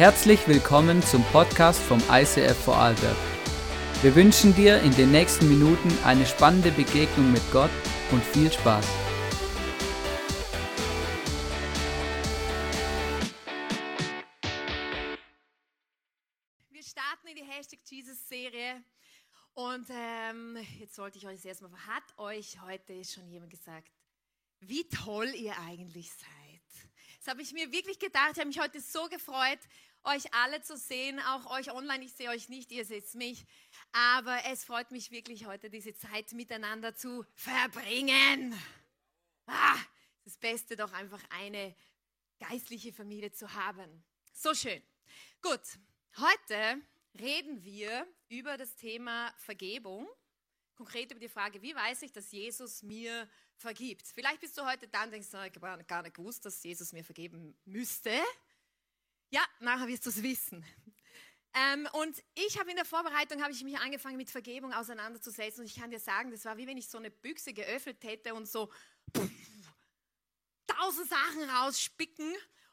Herzlich willkommen zum Podcast vom ICF Vorarlberg. Wir wünschen dir in den nächsten Minuten eine spannende Begegnung mit Gott und viel Spaß. Wir starten in die Hashtag Jesus Serie und ähm, jetzt sollte ich euch erstmal, hat euch heute schon jemand gesagt, wie toll ihr eigentlich seid? Das habe ich mir wirklich gedacht. Ich habe mich heute so gefreut, euch alle zu sehen, auch euch online. Ich sehe euch nicht, ihr seht mich. Aber es freut mich wirklich heute, diese Zeit miteinander zu verbringen. Ah, das Beste doch einfach eine geistliche Familie zu haben. So schön. Gut, heute reden wir über das Thema Vergebung. Konkret über die Frage, wie weiß ich, dass Jesus mir vergibt? Vielleicht bist du heute da und denkst, ich habe gar nicht gewusst, dass Jesus mir vergeben müsste. Ja, nachher wirst du es wissen. Ähm, und ich habe in der Vorbereitung habe ich mich angefangen mit Vergebung auseinanderzusetzen und ich kann dir sagen, das war wie wenn ich so eine Büchse geöffnet hätte und so pff, tausend Sachen rausspicken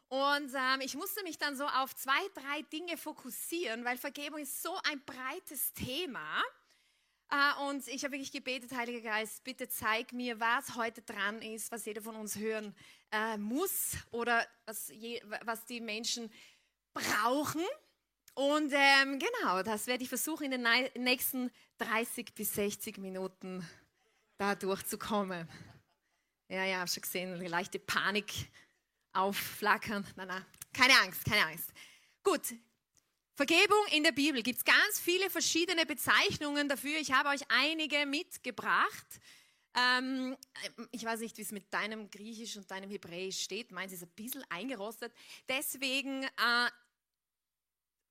und ähm, ich musste mich dann so auf zwei, drei Dinge fokussieren, weil Vergebung ist so ein breites Thema. Äh, und ich habe wirklich gebetet, Heiliger Geist, bitte zeig mir, was heute dran ist, was jeder von uns hören äh, muss oder was, je, was die Menschen brauchen. Und ähm, genau, das werde ich versuchen, in den nächsten 30 bis 60 Minuten da durchzukommen. Ja, ja, schon gesehen, eine leichte Panik aufflackern. Nein, nein, keine Angst, keine Angst. Gut, Vergebung in der Bibel gibt es ganz viele verschiedene Bezeichnungen dafür. Ich habe euch einige mitgebracht. Ähm, ich weiß nicht, wie es mit deinem Griechisch und deinem Hebräisch steht. Meins ist ein bisschen eingerostet. Deswegen äh,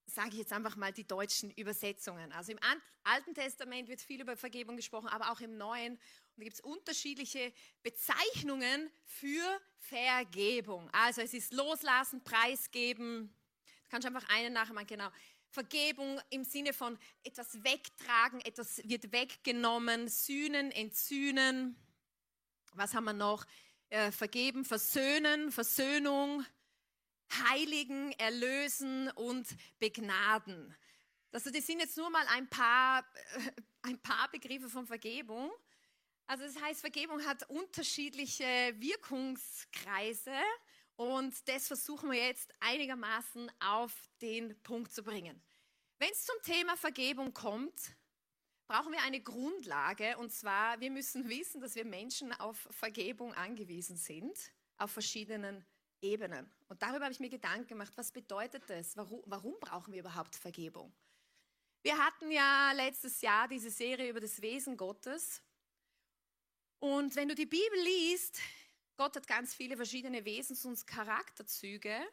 sage ich jetzt einfach mal die deutschen Übersetzungen. Also im Alten Testament wird viel über Vergebung gesprochen, aber auch im Neuen. Und da gibt es unterschiedliche Bezeichnungen für Vergebung. Also es ist loslassen, preisgeben. Du kannst einfach einen nachmachen, genau. Vergebung im Sinne von etwas wegtragen, etwas wird weggenommen, sühnen, entzühnen. Was haben wir noch? Äh, vergeben, versöhnen, Versöhnung, heiligen, erlösen und begnaden. Also das sind jetzt nur mal ein paar, äh, ein paar Begriffe von Vergebung. Also das heißt, Vergebung hat unterschiedliche Wirkungskreise und das versuchen wir jetzt einigermaßen auf den Punkt zu bringen. Wenn es zum Thema Vergebung kommt, brauchen wir eine Grundlage. Und zwar, wir müssen wissen, dass wir Menschen auf Vergebung angewiesen sind, auf verschiedenen Ebenen. Und darüber habe ich mir Gedanken gemacht, was bedeutet das? Warum, warum brauchen wir überhaupt Vergebung? Wir hatten ja letztes Jahr diese Serie über das Wesen Gottes. Und wenn du die Bibel liest, Gott hat ganz viele verschiedene Wesens- und Charakterzüge.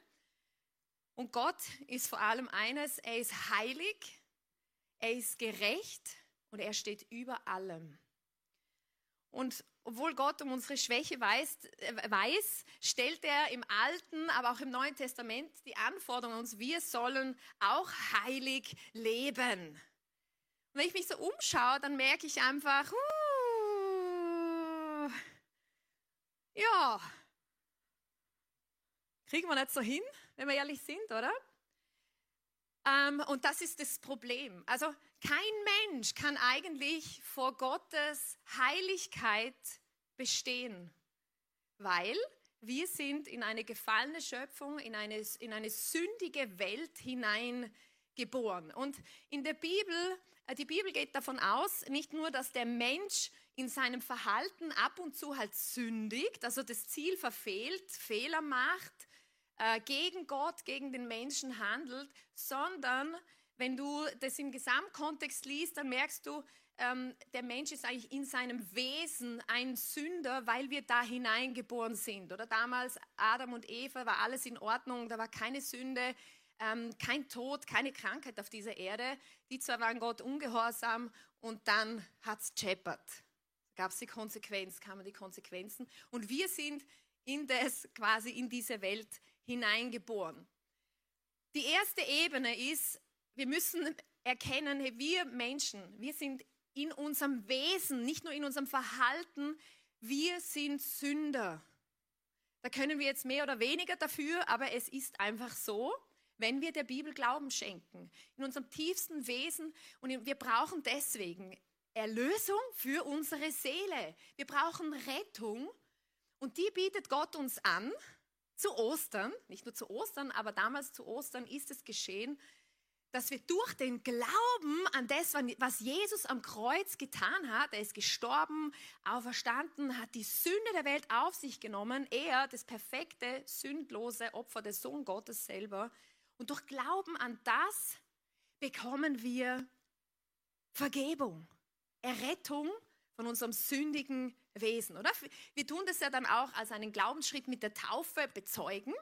Und Gott ist vor allem eines, er ist heilig, er ist gerecht und er steht über allem. Und obwohl Gott um unsere Schwäche weiß, äh, weiß, stellt er im Alten, aber auch im Neuen Testament die Anforderungen an uns, wir sollen auch heilig leben. Und wenn ich mich so umschaue, dann merke ich einfach, uh, Ja, kriegen wir nicht so hin, wenn wir ehrlich sind, oder? Ähm, und das ist das Problem. Also kein Mensch kann eigentlich vor Gottes Heiligkeit bestehen, weil wir sind in eine gefallene Schöpfung, in eine, in eine sündige Welt hineingeboren. Und in der Bibel, äh, die Bibel geht davon aus, nicht nur, dass der Mensch in seinem Verhalten ab und zu halt sündigt, also das Ziel verfehlt, Fehler macht, äh, gegen Gott, gegen den Menschen handelt, sondern wenn du das im Gesamtkontext liest, dann merkst du, ähm, der Mensch ist eigentlich in seinem Wesen ein Sünder, weil wir da hineingeboren sind. Oder damals Adam und Eva war alles in Ordnung, da war keine Sünde, ähm, kein Tod, keine Krankheit auf dieser Erde. Die zwar waren Gott ungehorsam und dann hat es scheppert gab es die Konsequenz, kamen die Konsequenzen. Und wir sind in das, quasi in diese Welt hineingeboren. Die erste Ebene ist, wir müssen erkennen, hey, wir Menschen, wir sind in unserem Wesen, nicht nur in unserem Verhalten, wir sind Sünder. Da können wir jetzt mehr oder weniger dafür, aber es ist einfach so. wenn wir der Bibel Glauben schenken, in unserem tiefsten Wesen. Und wir brauchen deswegen Erlösung für unsere Seele. Wir brauchen Rettung und die bietet Gott uns an zu Ostern. Nicht nur zu Ostern, aber damals zu Ostern ist es geschehen, dass wir durch den Glauben an das, was Jesus am Kreuz getan hat, er ist gestorben, auferstanden, hat die Sünde der Welt auf sich genommen, er, das perfekte, sündlose Opfer, der Sohn Gottes selber. Und durch Glauben an das bekommen wir Vergebung, Errettung von unserem sündigen Wesen, oder? Wir tun das ja dann auch als einen Glaubensschritt mit der Taufe bezeugen.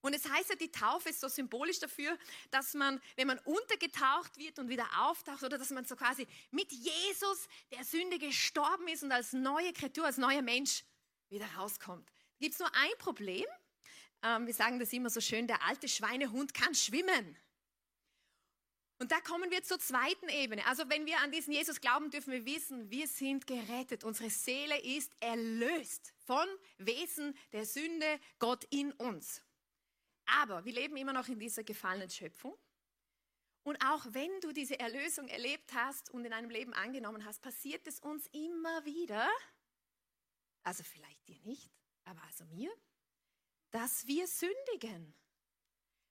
Und es heißt ja, die Taufe ist so symbolisch dafür, dass man, wenn man untergetaucht wird und wieder auftaucht, oder dass man so quasi mit Jesus, der Sünde gestorben ist und als neue Kreatur, als neuer Mensch wieder rauskommt. Gibt es nur ein Problem? Ähm, wir sagen das immer so schön, der alte Schweinehund kann schwimmen. Und da kommen wir zur zweiten Ebene. Also wenn wir an diesen Jesus glauben, dürfen wir wissen, wir sind gerettet. Unsere Seele ist erlöst von Wesen der Sünde, Gott in uns. Aber wir leben immer noch in dieser gefallenen Schöpfung. Und auch wenn du diese Erlösung erlebt hast und in einem Leben angenommen hast, passiert es uns immer wieder, also vielleicht dir nicht, aber also mir, dass wir sündigen.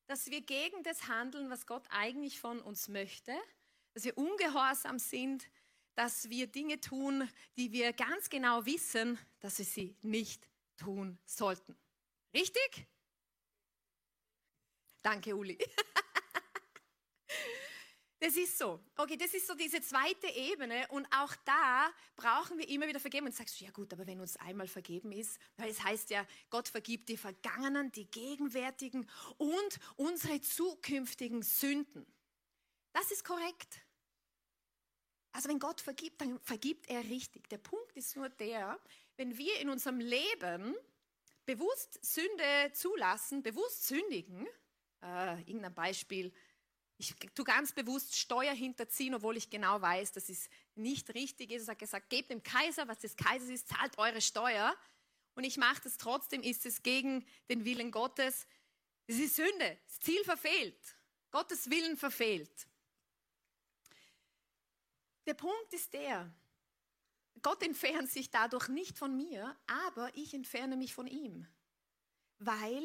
Dass wir gegen das handeln, was Gott eigentlich von uns möchte, dass wir ungehorsam sind, dass wir Dinge tun, die wir ganz genau wissen, dass wir sie nicht tun sollten. Richtig? Danke, Uli. Das ist so. Okay, das ist so diese zweite Ebene und auch da brauchen wir immer wieder vergeben. Und sagst du, ja gut, aber wenn uns einmal vergeben ist, weil es heißt ja, Gott vergibt die vergangenen, die gegenwärtigen und unsere zukünftigen Sünden. Das ist korrekt. Also wenn Gott vergibt, dann vergibt er richtig. Der Punkt ist nur der, wenn wir in unserem Leben bewusst Sünde zulassen, bewusst sündigen, äh, irgendein Beispiel, ich tue ganz bewusst Steuer hinterziehen, obwohl ich genau weiß, dass es nicht richtig ist. Ich habe gesagt, gebt dem Kaiser, was des Kaisers ist, zahlt eure Steuer. Und ich mache das trotzdem, ist es gegen den Willen Gottes. Es ist Sünde, das Ziel verfehlt, Gottes Willen verfehlt. Der Punkt ist der, Gott entfernt sich dadurch nicht von mir, aber ich entferne mich von ihm. Weil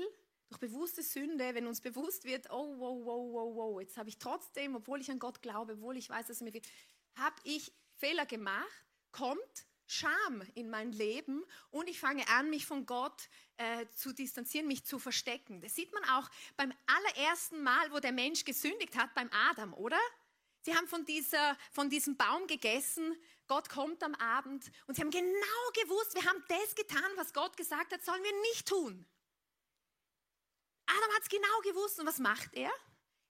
durch bewusste Sünde, wenn uns bewusst wird, oh, wow, wow, wow, wow, jetzt habe ich trotzdem, obwohl ich an Gott glaube, obwohl ich weiß, dass er mir wird, habe ich Fehler gemacht, kommt Scham in mein Leben und ich fange an, mich von Gott äh, zu distanzieren, mich zu verstecken. Das sieht man auch beim allerersten Mal, wo der Mensch gesündigt hat, beim Adam, oder? Sie haben von, dieser, von diesem Baum gegessen, Gott kommt am Abend und sie haben genau gewusst, wir haben das getan, was Gott gesagt hat, sollen wir nicht tun. Adam hat es genau gewusst und was macht er?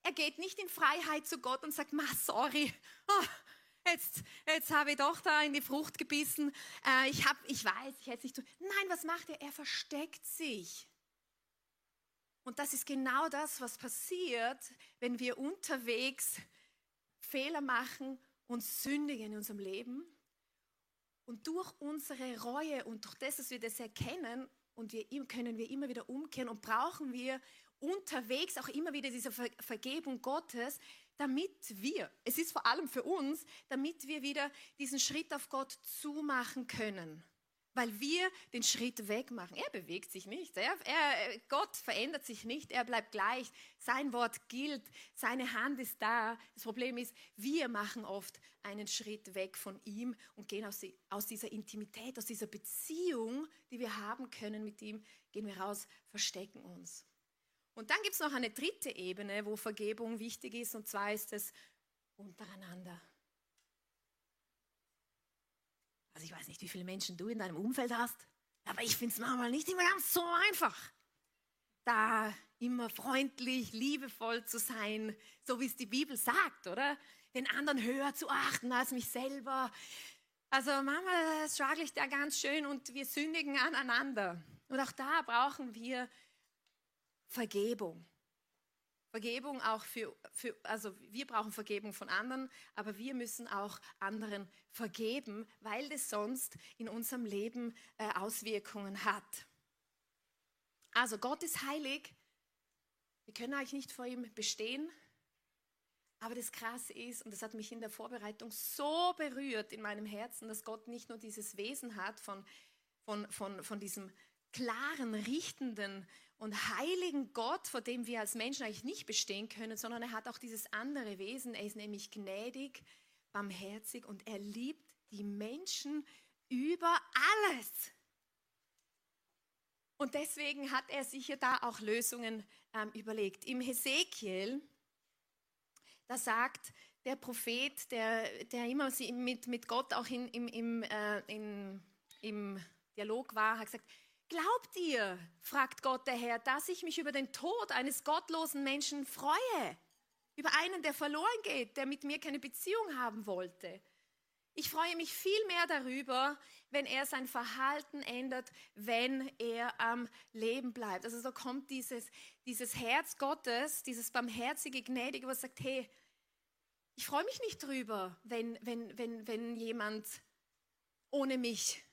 Er geht nicht in Freiheit zu Gott und sagt, ma sorry, oh, jetzt, jetzt habe ich doch da in die Frucht gebissen, äh, ich, hab, ich weiß, ich hätte es nicht tun. Nein, was macht er? Er versteckt sich. Und das ist genau das, was passiert, wenn wir unterwegs Fehler machen und sündigen in unserem Leben. Und durch unsere Reue und durch das, dass wir das erkennen, und wir, können wir immer wieder umkehren und brauchen wir unterwegs auch immer wieder diese Ver Vergebung Gottes, damit wir, es ist vor allem für uns, damit wir wieder diesen Schritt auf Gott zumachen können weil wir den Schritt wegmachen. Er bewegt sich nicht. Er, er, Gott verändert sich nicht. Er bleibt gleich. Sein Wort gilt. Seine Hand ist da. Das Problem ist, wir machen oft einen Schritt weg von ihm und gehen aus, aus dieser Intimität, aus dieser Beziehung, die wir haben können mit ihm, gehen wir raus, verstecken uns. Und dann gibt es noch eine dritte Ebene, wo Vergebung wichtig ist, und zwar ist es untereinander. Also ich weiß nicht, wie viele Menschen du in deinem Umfeld hast, aber ich finde es manchmal nicht immer ganz so einfach, da immer freundlich, liebevoll zu sein, so wie es die Bibel sagt, oder? Den anderen höher zu achten als mich selber. Also manchmal struggle ich da ganz schön und wir sündigen aneinander. Und auch da brauchen wir Vergebung. Vergebung auch für, für, also wir brauchen Vergebung von anderen, aber wir müssen auch anderen vergeben, weil das sonst in unserem Leben äh, Auswirkungen hat. Also Gott ist heilig Wir können eigentlich nicht vor ihm bestehen. Aber das Krasse ist, und das hat mich in der Vorbereitung so berührt in meinem Herzen, dass Gott nicht nur dieses Wesen hat von, von, von, von diesem klaren, richtenden und heiligen Gott, vor dem wir als Menschen eigentlich nicht bestehen können, sondern er hat auch dieses andere Wesen. Er ist nämlich gnädig, barmherzig und er liebt die Menschen über alles. Und deswegen hat er sich ja da auch Lösungen ähm, überlegt. Im Hesekiel, da sagt der Prophet, der, der immer mit, mit Gott auch in, im, im, äh, in, im Dialog war, hat gesagt, Glaubt ihr, fragt Gott der Herr, dass ich mich über den Tod eines gottlosen Menschen freue? Über einen, der verloren geht, der mit mir keine Beziehung haben wollte? Ich freue mich viel mehr darüber, wenn er sein Verhalten ändert, wenn er am Leben bleibt. Also so kommt dieses, dieses Herz Gottes, dieses barmherzige, gnädige, was sagt, hey, ich freue mich nicht drüber, wenn, wenn, wenn, wenn jemand ohne mich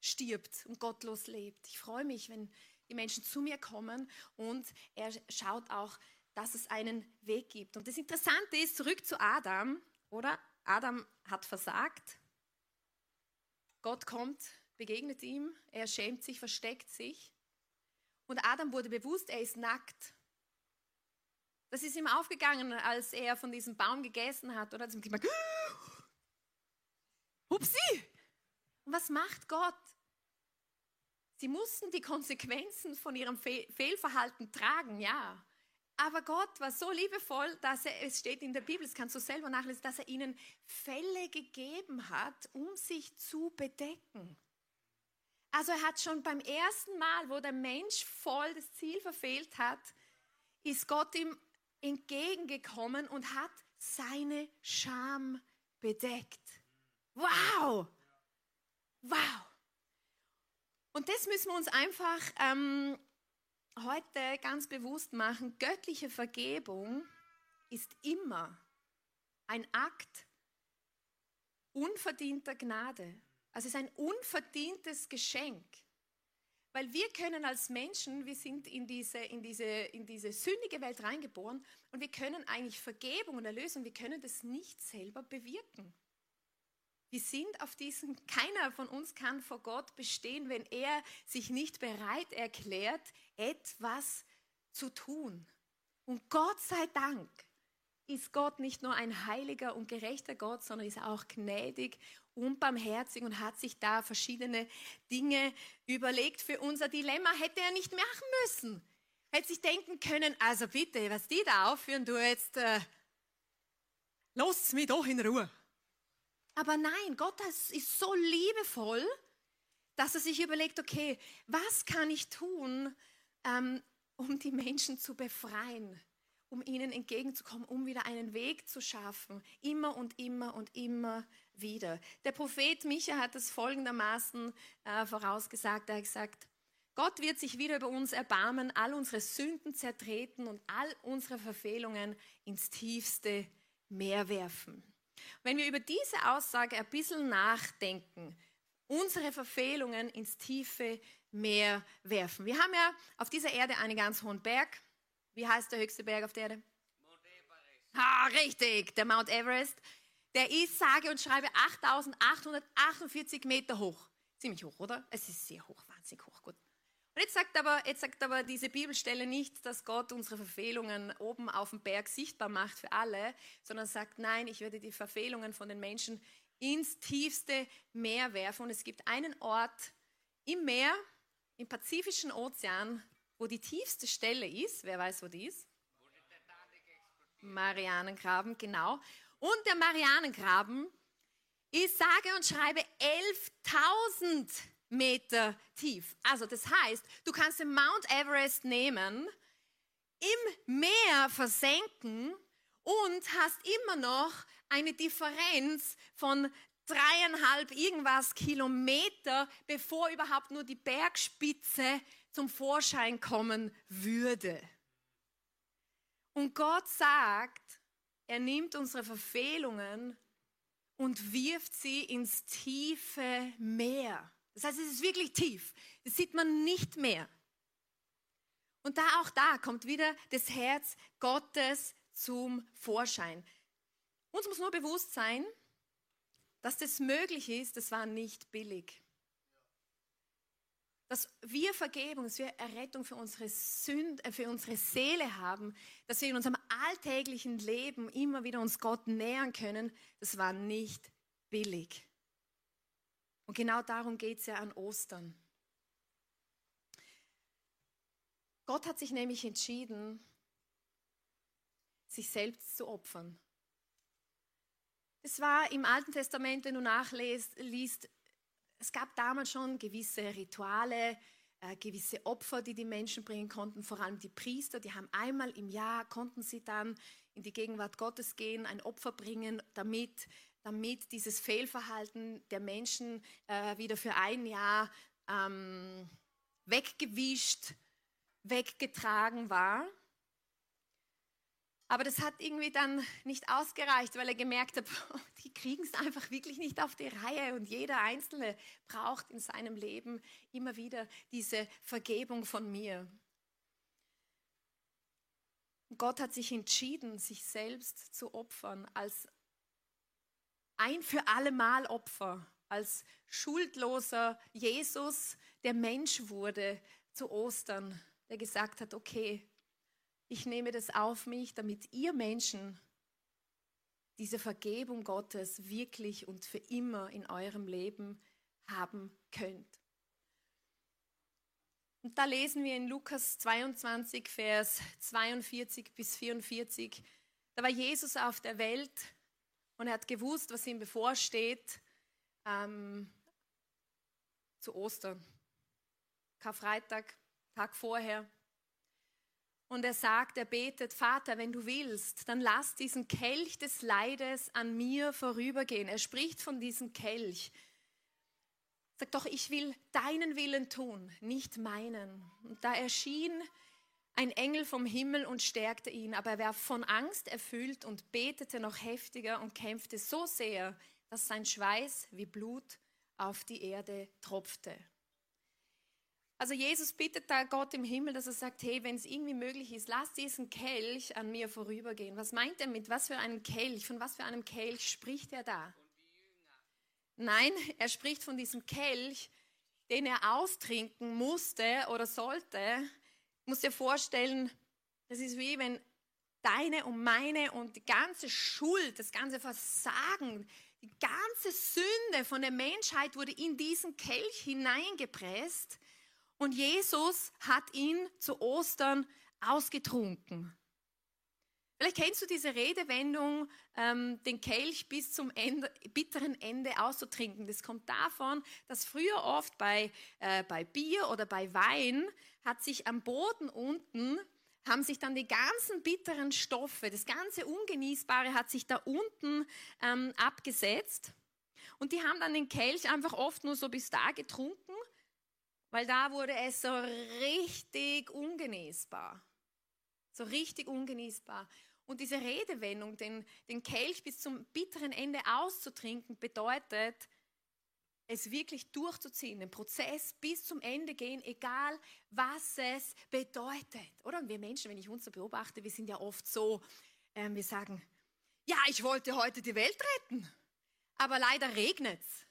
stirbt und gottlos lebt. Ich freue mich, wenn die Menschen zu mir kommen und er schaut auch, dass es einen Weg gibt. Und das Interessante ist, zurück zu Adam, oder? Adam hat versagt. Gott kommt, begegnet ihm, er schämt sich, versteckt sich. Und Adam wurde bewusst, er ist nackt. Das ist ihm aufgegangen, als er von diesem Baum gegessen hat. Oder Hupsi! Was macht Gott? Sie mussten die Konsequenzen von ihrem Fehlverhalten tragen, ja. Aber Gott war so liebevoll, dass er, es steht in der Bibel, das kannst du selber nachlesen, dass er ihnen Fälle gegeben hat, um sich zu bedecken. Also er hat schon beim ersten Mal, wo der Mensch voll das Ziel verfehlt hat, ist Gott ihm entgegengekommen und hat seine Scham bedeckt. Wow! Wow! Und das müssen wir uns einfach ähm, heute ganz bewusst machen, göttliche Vergebung ist immer ein Akt unverdienter Gnade. Also es ist ein unverdientes Geschenk. Weil wir können als Menschen, wir sind in diese, in, diese, in diese sündige Welt reingeboren und wir können eigentlich Vergebung und Erlösung, wir können das nicht selber bewirken. Wir sind auf diesem, keiner von uns kann vor Gott bestehen, wenn er sich nicht bereit erklärt, etwas zu tun. Und Gott sei Dank ist Gott nicht nur ein heiliger und gerechter Gott, sondern ist auch gnädig und barmherzig und hat sich da verschiedene Dinge überlegt. Für unser Dilemma hätte er nicht machen müssen. Hätte sich denken können, also bitte, was die da aufführen, du jetzt, äh, lasst mich doch in Ruhe. Aber nein, Gott ist so liebevoll, dass er sich überlegt, okay, was kann ich tun, ähm, um die Menschen zu befreien, um ihnen entgegenzukommen, um wieder einen Weg zu schaffen, immer und immer und immer wieder. Der Prophet Micha hat es folgendermaßen äh, vorausgesagt, er hat gesagt, Gott wird sich wieder über uns erbarmen, all unsere Sünden zertreten und all unsere Verfehlungen ins tiefste Meer werfen. Wenn wir über diese Aussage ein bisschen nachdenken, unsere Verfehlungen ins tiefe Meer werfen. Wir haben ja auf dieser Erde einen ganz hohen Berg. Wie heißt der höchste Berg auf der Erde? Mount Everest. Ah, richtig, der Mount Everest. Der ist, sage und schreibe, 8848 Meter hoch. Ziemlich hoch, oder? Es ist sehr hoch, wahnsinnig hoch, gut. Und jetzt sagt, aber, jetzt sagt aber diese Bibelstelle nicht, dass Gott unsere Verfehlungen oben auf dem Berg sichtbar macht für alle, sondern sagt, nein, ich werde die Verfehlungen von den Menschen ins tiefste Meer werfen. Und es gibt einen Ort im Meer, im Pazifischen Ozean, wo die tiefste Stelle ist. Wer weiß, wo die ist? Marianengraben, genau. Und der Marianengraben ist sage und schreibe 11.000 Meter tief. Also das heißt, du kannst den Mount Everest nehmen, im Meer versenken und hast immer noch eine Differenz von dreieinhalb irgendwas Kilometer, bevor überhaupt nur die Bergspitze zum Vorschein kommen würde. Und Gott sagt, er nimmt unsere Verfehlungen und wirft sie ins tiefe Meer. Das heißt, es ist wirklich tief. Das sieht man nicht mehr. Und da auch da kommt wieder das Herz Gottes zum Vorschein. Uns muss nur bewusst sein, dass das möglich ist, das war nicht billig. Dass wir Vergebung, dass wir Errettung für unsere, Sünde, äh, für unsere Seele haben, dass wir in unserem alltäglichen Leben immer wieder uns Gott nähern können, das war nicht billig. Und genau darum geht es ja an Ostern. Gott hat sich nämlich entschieden, sich selbst zu opfern. Es war im Alten Testament, wenn du nachliest, es gab damals schon gewisse Rituale, äh, gewisse Opfer, die die Menschen bringen konnten, vor allem die Priester, die haben einmal im Jahr, konnten sie dann in die Gegenwart Gottes gehen, ein Opfer bringen, damit, damit dieses Fehlverhalten der Menschen äh, wieder für ein Jahr ähm, weggewischt, weggetragen war. Aber das hat irgendwie dann nicht ausgereicht, weil er gemerkt hat, die kriegen es einfach wirklich nicht auf die Reihe und jeder Einzelne braucht in seinem Leben immer wieder diese Vergebung von mir. Gott hat sich entschieden, sich selbst zu opfern als ein für alle Mal Opfer, als schuldloser Jesus, der Mensch wurde zu Ostern, der gesagt hat, okay, ich nehme das auf mich, damit ihr Menschen diese Vergebung Gottes wirklich und für immer in eurem Leben haben könnt. Und da lesen wir in Lukas 22, Vers 42 bis 44, da war Jesus auf der Welt und er hat gewusst, was ihm bevorsteht ähm, zu Ostern. Karfreitag, Tag vorher. Und er sagt, er betet, Vater, wenn du willst, dann lass diesen Kelch des Leides an mir vorübergehen. Er spricht von diesem Kelch. Sagt doch, ich will deinen Willen tun, nicht meinen. Und da erschien ein Engel vom Himmel und stärkte ihn, aber er war von Angst erfüllt und betete noch heftiger und kämpfte so sehr, dass sein Schweiß wie Blut auf die Erde tropfte. Also Jesus bittet da Gott im Himmel, dass er sagt, hey, wenn es irgendwie möglich ist, lass diesen Kelch an mir vorübergehen. Was meint er mit? Was für einem Kelch? Von was für einem Kelch spricht er da? Nein, er spricht von diesem Kelch, den er austrinken musste oder sollte. Muss dir vorstellen, das ist wie wenn deine und meine und die ganze Schuld, das ganze Versagen, die ganze Sünde von der Menschheit wurde in diesen Kelch hineingepresst und Jesus hat ihn zu Ostern ausgetrunken. Vielleicht kennst du diese Redewendung, ähm, den Kelch bis zum Ende, bitteren Ende auszutrinken. Das kommt davon, dass früher oft bei, äh, bei Bier oder bei Wein hat sich am Boden unten haben sich dann die ganzen bitteren Stoffe, das ganze Ungenießbare hat sich da unten ähm, abgesetzt. Und die haben dann den Kelch einfach oft nur so bis da getrunken weil da wurde es so richtig ungenießbar. So richtig ungenießbar. Und diese Redewendung, den, den Kelch bis zum bitteren Ende auszutrinken, bedeutet, es wirklich durchzuziehen, den Prozess bis zum Ende gehen, egal was es bedeutet. Oder? Wir Menschen, wenn ich uns so beobachte, wir sind ja oft so, äh, wir sagen, ja, ich wollte heute die Welt retten, aber leider regnet es.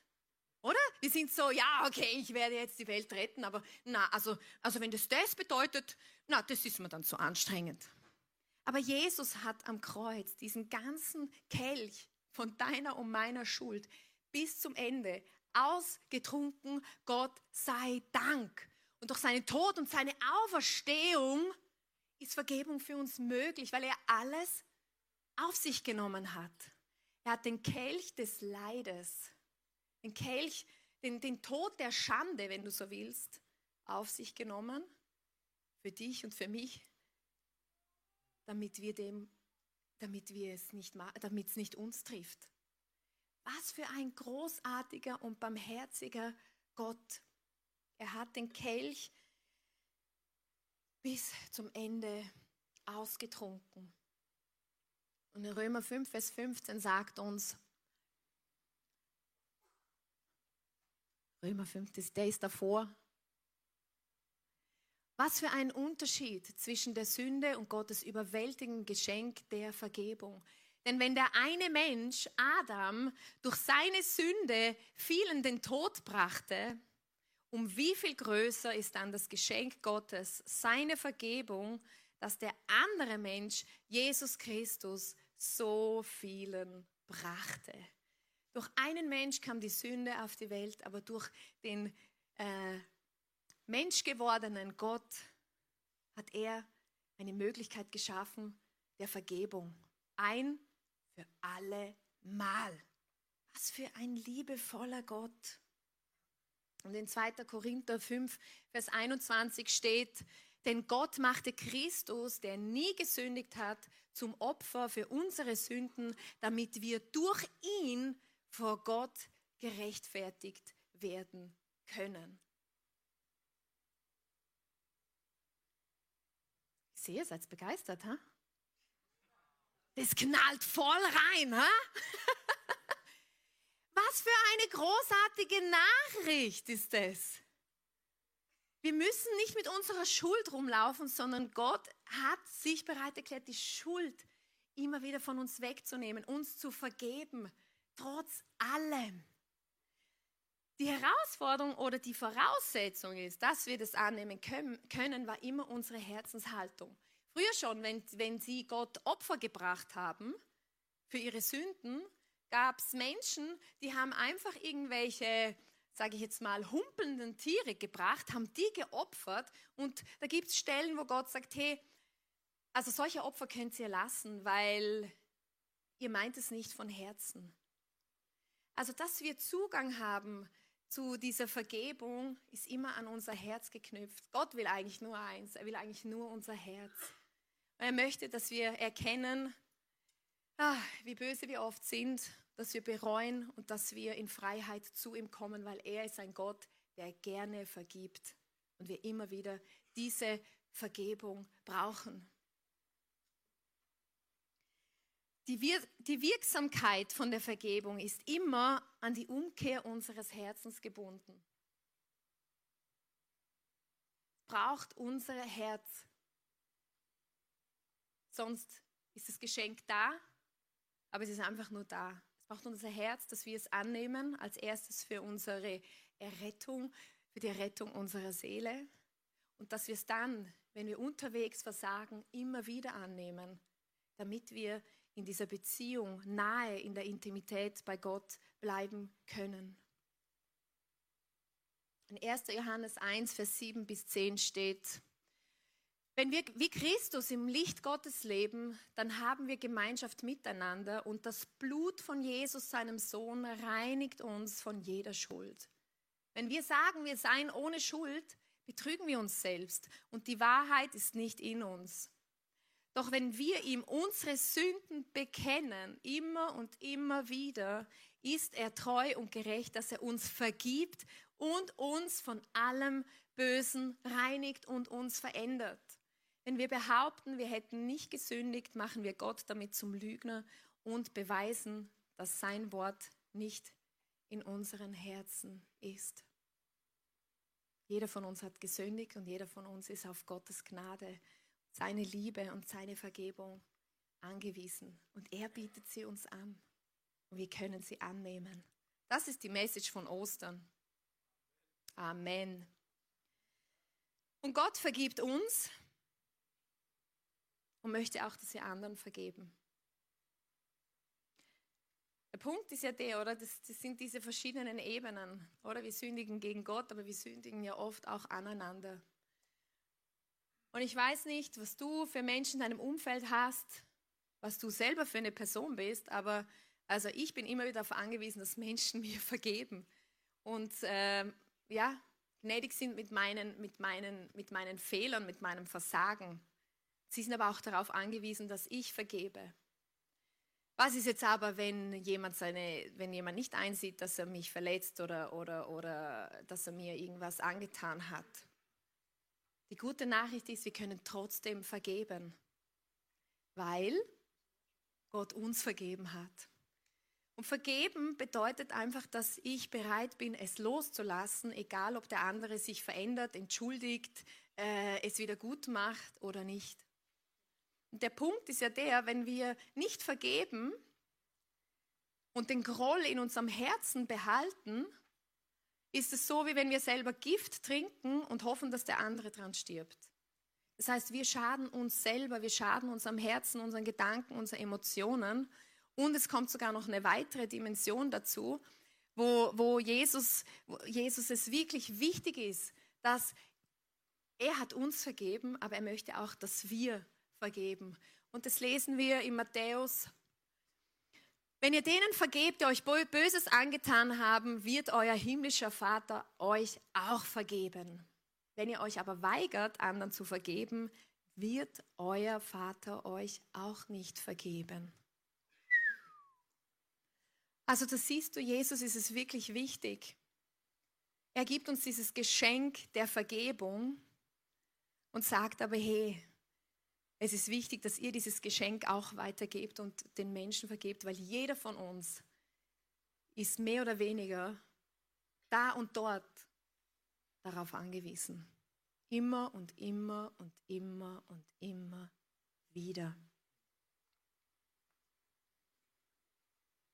Oder? Wir sind so, ja, okay, ich werde jetzt die Welt retten, aber na, also, also wenn das das bedeutet, na, das ist mir dann zu anstrengend. Aber Jesus hat am Kreuz diesen ganzen Kelch von deiner und meiner Schuld bis zum Ende ausgetrunken. Gott sei Dank. Und durch seinen Tod und seine Auferstehung ist Vergebung für uns möglich, weil er alles auf sich genommen hat. Er hat den Kelch des Leides den Kelch, den, den Tod der Schande, wenn du so willst, auf sich genommen, für dich und für mich, damit wir dem, damit wir es nicht, damit es nicht uns trifft. Was für ein großartiger und barmherziger Gott. Er hat den Kelch bis zum Ende ausgetrunken. Und in Römer 5, Vers 15 sagt uns, Römer 5, der ist davor. Was für ein Unterschied zwischen der Sünde und Gottes überwältigendem Geschenk der Vergebung. Denn wenn der eine Mensch, Adam, durch seine Sünde vielen den Tod brachte, um wie viel größer ist dann das Geschenk Gottes, seine Vergebung, dass der andere Mensch, Jesus Christus, so vielen brachte. Durch einen Mensch kam die Sünde auf die Welt, aber durch den äh, menschgewordenen Gott hat er eine Möglichkeit geschaffen der Vergebung. Ein für alle Mal. Was für ein liebevoller Gott. Und in 2. Korinther 5, Vers 21 steht, denn Gott machte Christus, der nie gesündigt hat, zum Opfer für unsere Sünden, damit wir durch ihn vor Gott gerechtfertigt werden können. Sehe, seid begeistert, ha? Das knallt voll rein, ha? Was für eine großartige Nachricht ist das? Wir müssen nicht mit unserer Schuld rumlaufen, sondern Gott hat sich bereit erklärt, die Schuld immer wieder von uns wegzunehmen, uns zu vergeben, trotz allem. Die Herausforderung oder die Voraussetzung ist, dass wir das annehmen können, war immer unsere Herzenshaltung. Früher schon, wenn, wenn sie Gott Opfer gebracht haben für ihre Sünden, gab es Menschen, die haben einfach irgendwelche sage ich jetzt mal, humpelnden Tiere gebracht, haben die geopfert und da gibt es Stellen, wo Gott sagt, hey, also solche Opfer könnt ihr lassen, weil ihr meint es nicht von Herzen. Also, dass wir Zugang haben zu dieser Vergebung, ist immer an unser Herz geknüpft. Gott will eigentlich nur eins, er will eigentlich nur unser Herz. Er möchte, dass wir erkennen, ah, wie böse wir oft sind dass wir bereuen und dass wir in Freiheit zu ihm kommen, weil er ist ein Gott, der gerne vergibt und wir immer wieder diese Vergebung brauchen. Die, Wir die Wirksamkeit von der Vergebung ist immer an die Umkehr unseres Herzens gebunden. Braucht unser Herz. Sonst ist das Geschenk da, aber es ist einfach nur da braucht unser Herz, dass wir es annehmen, als erstes für unsere Errettung, für die Errettung unserer Seele. Und dass wir es dann, wenn wir unterwegs versagen, immer wieder annehmen, damit wir in dieser Beziehung nahe in der Intimität bei Gott bleiben können. In 1. Johannes 1, Vers 7 bis 10 steht, wenn wir wie Christus im Licht Gottes leben, dann haben wir Gemeinschaft miteinander und das Blut von Jesus, seinem Sohn, reinigt uns von jeder Schuld. Wenn wir sagen, wir seien ohne Schuld, betrügen wir uns selbst und die Wahrheit ist nicht in uns. Doch wenn wir ihm unsere Sünden bekennen, immer und immer wieder, ist er treu und gerecht, dass er uns vergibt und uns von allem Bösen reinigt und uns verändert. Wenn wir behaupten, wir hätten nicht gesündigt, machen wir Gott damit zum Lügner und beweisen, dass sein Wort nicht in unseren Herzen ist. Jeder von uns hat gesündigt und jeder von uns ist auf Gottes Gnade, seine Liebe und seine Vergebung angewiesen. Und er bietet sie uns an. Und wir können sie annehmen. Das ist die Message von Ostern. Amen. Und Gott vergibt uns, und möchte auch, dass wir anderen vergeben. Der Punkt ist ja der, oder? Das, das, sind diese verschiedenen Ebenen, oder? Wir sündigen gegen Gott, aber wir sündigen ja oft auch aneinander. Und ich weiß nicht, was du für Menschen in deinem Umfeld hast, was du selber für eine Person bist, aber also ich bin immer wieder darauf angewiesen, dass Menschen mir vergeben und äh, ja, gnädig sind mit meinen, mit, meinen, mit meinen Fehlern, mit meinem Versagen. Sie sind aber auch darauf angewiesen, dass ich vergebe. Was ist jetzt aber, wenn jemand, seine, wenn jemand nicht einsieht, dass er mich verletzt oder, oder, oder dass er mir irgendwas angetan hat? Die gute Nachricht ist, wir können trotzdem vergeben, weil Gott uns vergeben hat. Und vergeben bedeutet einfach, dass ich bereit bin, es loszulassen, egal ob der andere sich verändert, entschuldigt, äh, es wieder gut macht oder nicht. Und der Punkt ist ja der, wenn wir nicht vergeben und den Groll in unserem Herzen behalten, ist es so, wie wenn wir selber Gift trinken und hoffen, dass der andere dran stirbt. Das heißt, wir schaden uns selber, wir schaden unserem Herzen, unseren Gedanken, unseren Emotionen. Und es kommt sogar noch eine weitere Dimension dazu, wo, wo, Jesus, wo Jesus es wirklich wichtig ist, dass er hat uns vergeben, aber er möchte auch, dass wir vergeben. Und das lesen wir in Matthäus. Wenn ihr denen vergebt, die euch Böses angetan haben, wird euer himmlischer Vater euch auch vergeben. Wenn ihr euch aber weigert, anderen zu vergeben, wird euer Vater euch auch nicht vergeben. Also da siehst du, Jesus ist es wirklich wichtig. Er gibt uns dieses Geschenk der Vergebung und sagt aber, hey, es ist wichtig, dass ihr dieses Geschenk auch weitergebt und den Menschen vergebt, weil jeder von uns ist mehr oder weniger da und dort darauf angewiesen. Immer und immer und immer und immer wieder.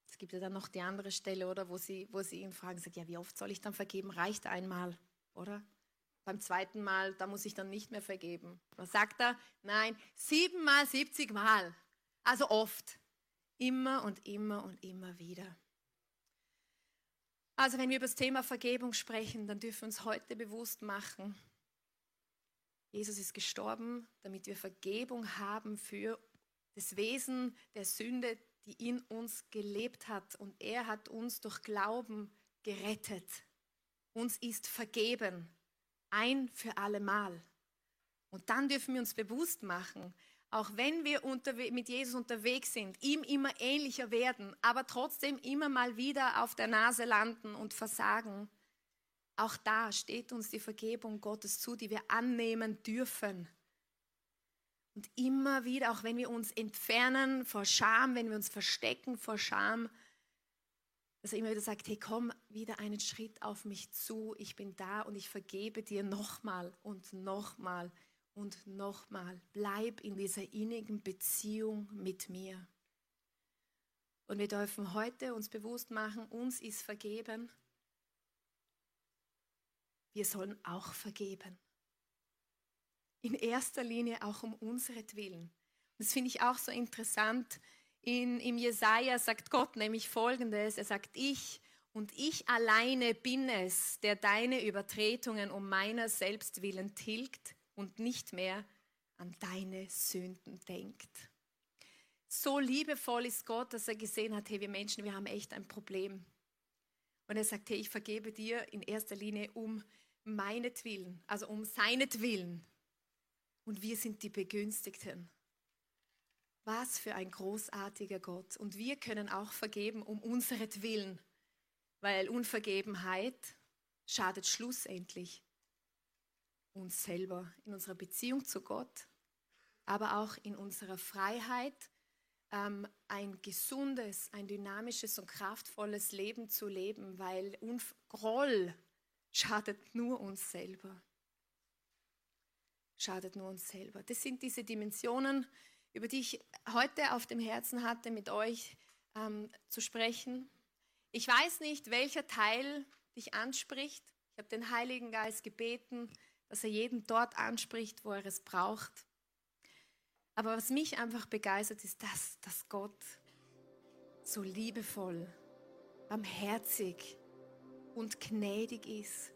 Es gibt ja dann noch die andere Stelle, oder, wo sie, wo sie ihn fragen, sagt, ja, wie oft soll ich dann vergeben? Reicht einmal, oder? Beim zweiten Mal, da muss ich dann nicht mehr vergeben. Was sagt er? Nein, siebenmal, siebzig Mal. Also oft. Immer und immer und immer wieder. Also wenn wir über das Thema Vergebung sprechen, dann dürfen wir uns heute bewusst machen, Jesus ist gestorben, damit wir Vergebung haben für das Wesen der Sünde, die in uns gelebt hat. Und er hat uns durch Glauben gerettet. Uns ist vergeben ein für alle Mal. Und dann dürfen wir uns bewusst machen, auch wenn wir mit Jesus unterwegs sind, ihm immer ähnlicher werden, aber trotzdem immer mal wieder auf der Nase landen und versagen, auch da steht uns die Vergebung Gottes zu, die wir annehmen dürfen. Und immer wieder, auch wenn wir uns entfernen vor Scham, wenn wir uns verstecken vor Scham, dass er immer wieder sagt, hey, komm wieder einen Schritt auf mich zu, ich bin da und ich vergebe dir nochmal und nochmal und nochmal. Bleib in dieser innigen Beziehung mit mir. Und wir dürfen heute uns bewusst machen, uns ist vergeben. Wir sollen auch vergeben. In erster Linie auch um unseretwillen. Das finde ich auch so interessant, in, Im Jesaja sagt Gott nämlich folgendes: Er sagt, ich und ich alleine bin es, der deine Übertretungen um meiner selbst willen tilgt und nicht mehr an deine Sünden denkt. So liebevoll ist Gott, dass er gesehen hat, hey, wir Menschen, wir haben echt ein Problem. Und er sagt, hey, ich vergebe dir in erster Linie um meinetwillen, also um seinetwillen. Und wir sind die Begünstigten. Was für ein großartiger Gott. Und wir können auch vergeben um unseretwillen, weil Unvergebenheit schadet schlussendlich uns selber in unserer Beziehung zu Gott, aber auch in unserer Freiheit, ähm, ein gesundes, ein dynamisches und kraftvolles Leben zu leben, weil Unf Groll schadet nur uns selber. Schadet nur uns selber. Das sind diese Dimensionen, über die ich heute auf dem Herzen hatte, mit euch ähm, zu sprechen. Ich weiß nicht, welcher Teil dich anspricht. Ich habe den Heiligen Geist gebeten, dass er jeden dort anspricht, wo er es braucht. Aber was mich einfach begeistert, ist das, dass Gott so liebevoll, barmherzig und gnädig ist.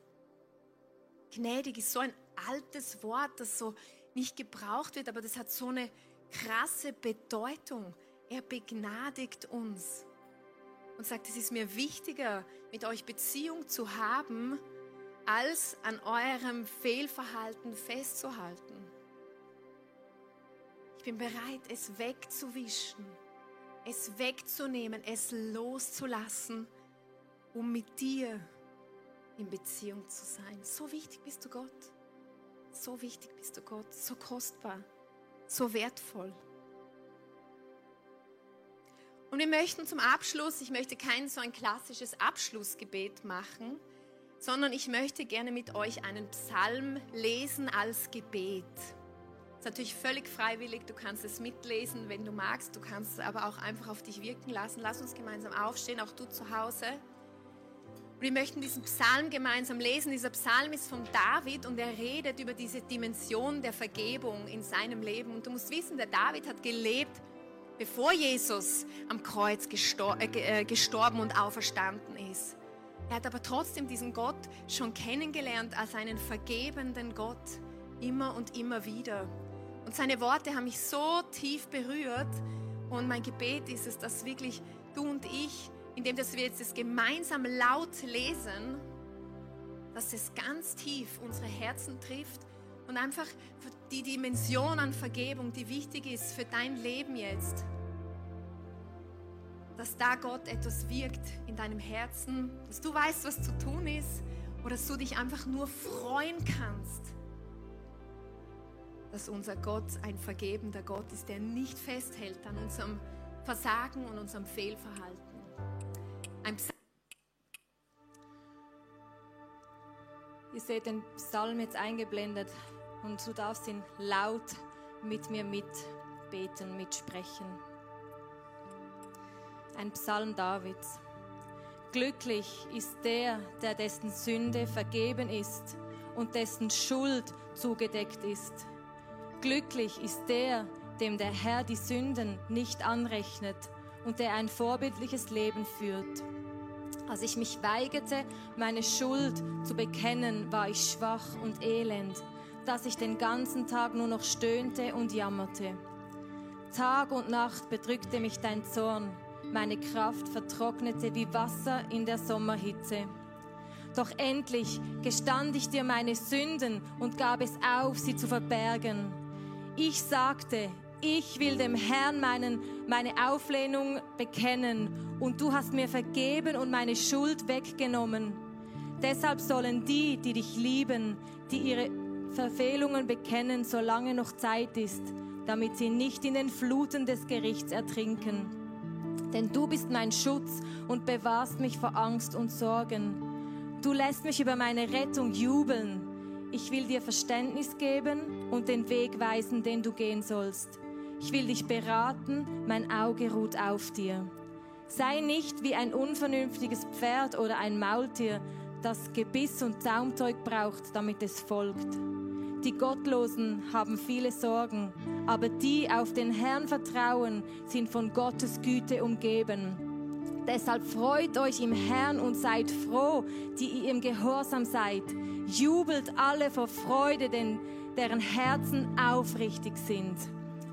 Gnädig ist so ein altes Wort, das so nicht gebraucht wird, aber das hat so eine krasse Bedeutung. Er begnadigt uns und sagt, es ist mir wichtiger, mit euch Beziehung zu haben, als an eurem Fehlverhalten festzuhalten. Ich bin bereit, es wegzuwischen, es wegzunehmen, es loszulassen, um mit dir in Beziehung zu sein. So wichtig bist du Gott. So wichtig bist du Gott, so kostbar so wertvoll. Und wir möchten zum Abschluss, ich möchte kein so ein klassisches Abschlussgebet machen, sondern ich möchte gerne mit euch einen Psalm lesen als Gebet. Das ist natürlich völlig freiwillig, du kannst es mitlesen, wenn du magst, du kannst es aber auch einfach auf dich wirken lassen. Lass uns gemeinsam aufstehen, auch du zu Hause. Wir möchten diesen Psalm gemeinsam lesen. Dieser Psalm ist von David und er redet über diese Dimension der Vergebung in seinem Leben. Und du musst wissen, der David hat gelebt, bevor Jesus am Kreuz gestor äh, äh gestorben und auferstanden ist. Er hat aber trotzdem diesen Gott schon kennengelernt als einen vergebenden Gott, immer und immer wieder. Und seine Worte haben mich so tief berührt. Und mein Gebet ist es, dass wirklich du und ich, indem dass wir jetzt das gemeinsam laut lesen, dass es ganz tief unsere Herzen trifft und einfach die Dimension an Vergebung, die wichtig ist für dein Leben jetzt, dass da Gott etwas wirkt in deinem Herzen, dass du weißt, was zu tun ist oder dass du dich einfach nur freuen kannst, dass unser Gott ein vergebender Gott ist, der nicht festhält an unserem Versagen und unserem Fehlverhalten. Ein Ihr seht den Psalm jetzt eingeblendet und du darfst ihn laut mit mir mitbeten, mitsprechen ein Psalm Davids. Glücklich ist der, der dessen Sünde vergeben ist und dessen Schuld zugedeckt ist. Glücklich ist der, dem der Herr die Sünden nicht anrechnet und der ein vorbildliches Leben führt. Als ich mich weigerte, meine Schuld zu bekennen, war ich schwach und elend, dass ich den ganzen Tag nur noch stöhnte und jammerte. Tag und Nacht bedrückte mich dein Zorn meine Kraft vertrocknete wie Wasser in der Sommerhitze. Doch endlich gestand ich dir meine Sünden und gab es auf, sie zu verbergen. Ich sagte, ich will dem Herrn meinen, meine Auflehnung bekennen und du hast mir vergeben und meine Schuld weggenommen. Deshalb sollen die, die dich lieben, die ihre Verfehlungen bekennen, solange noch Zeit ist, damit sie nicht in den Fluten des Gerichts ertrinken denn du bist mein Schutz und bewahrst mich vor Angst und Sorgen. Du lässt mich über meine Rettung jubeln. Ich will dir Verständnis geben und den Weg weisen, den du gehen sollst. Ich will dich beraten, mein Auge ruht auf dir. Sei nicht wie ein unvernünftiges Pferd oder ein Maultier, das Gebiss und Zaumzeug braucht, damit es folgt. Die Gottlosen haben viele Sorgen, aber die auf den Herrn vertrauen, sind von Gottes Güte umgeben. Deshalb freut euch im Herrn und seid froh, die ihr im Gehorsam seid. Jubelt alle vor Freude, denn deren Herzen aufrichtig sind.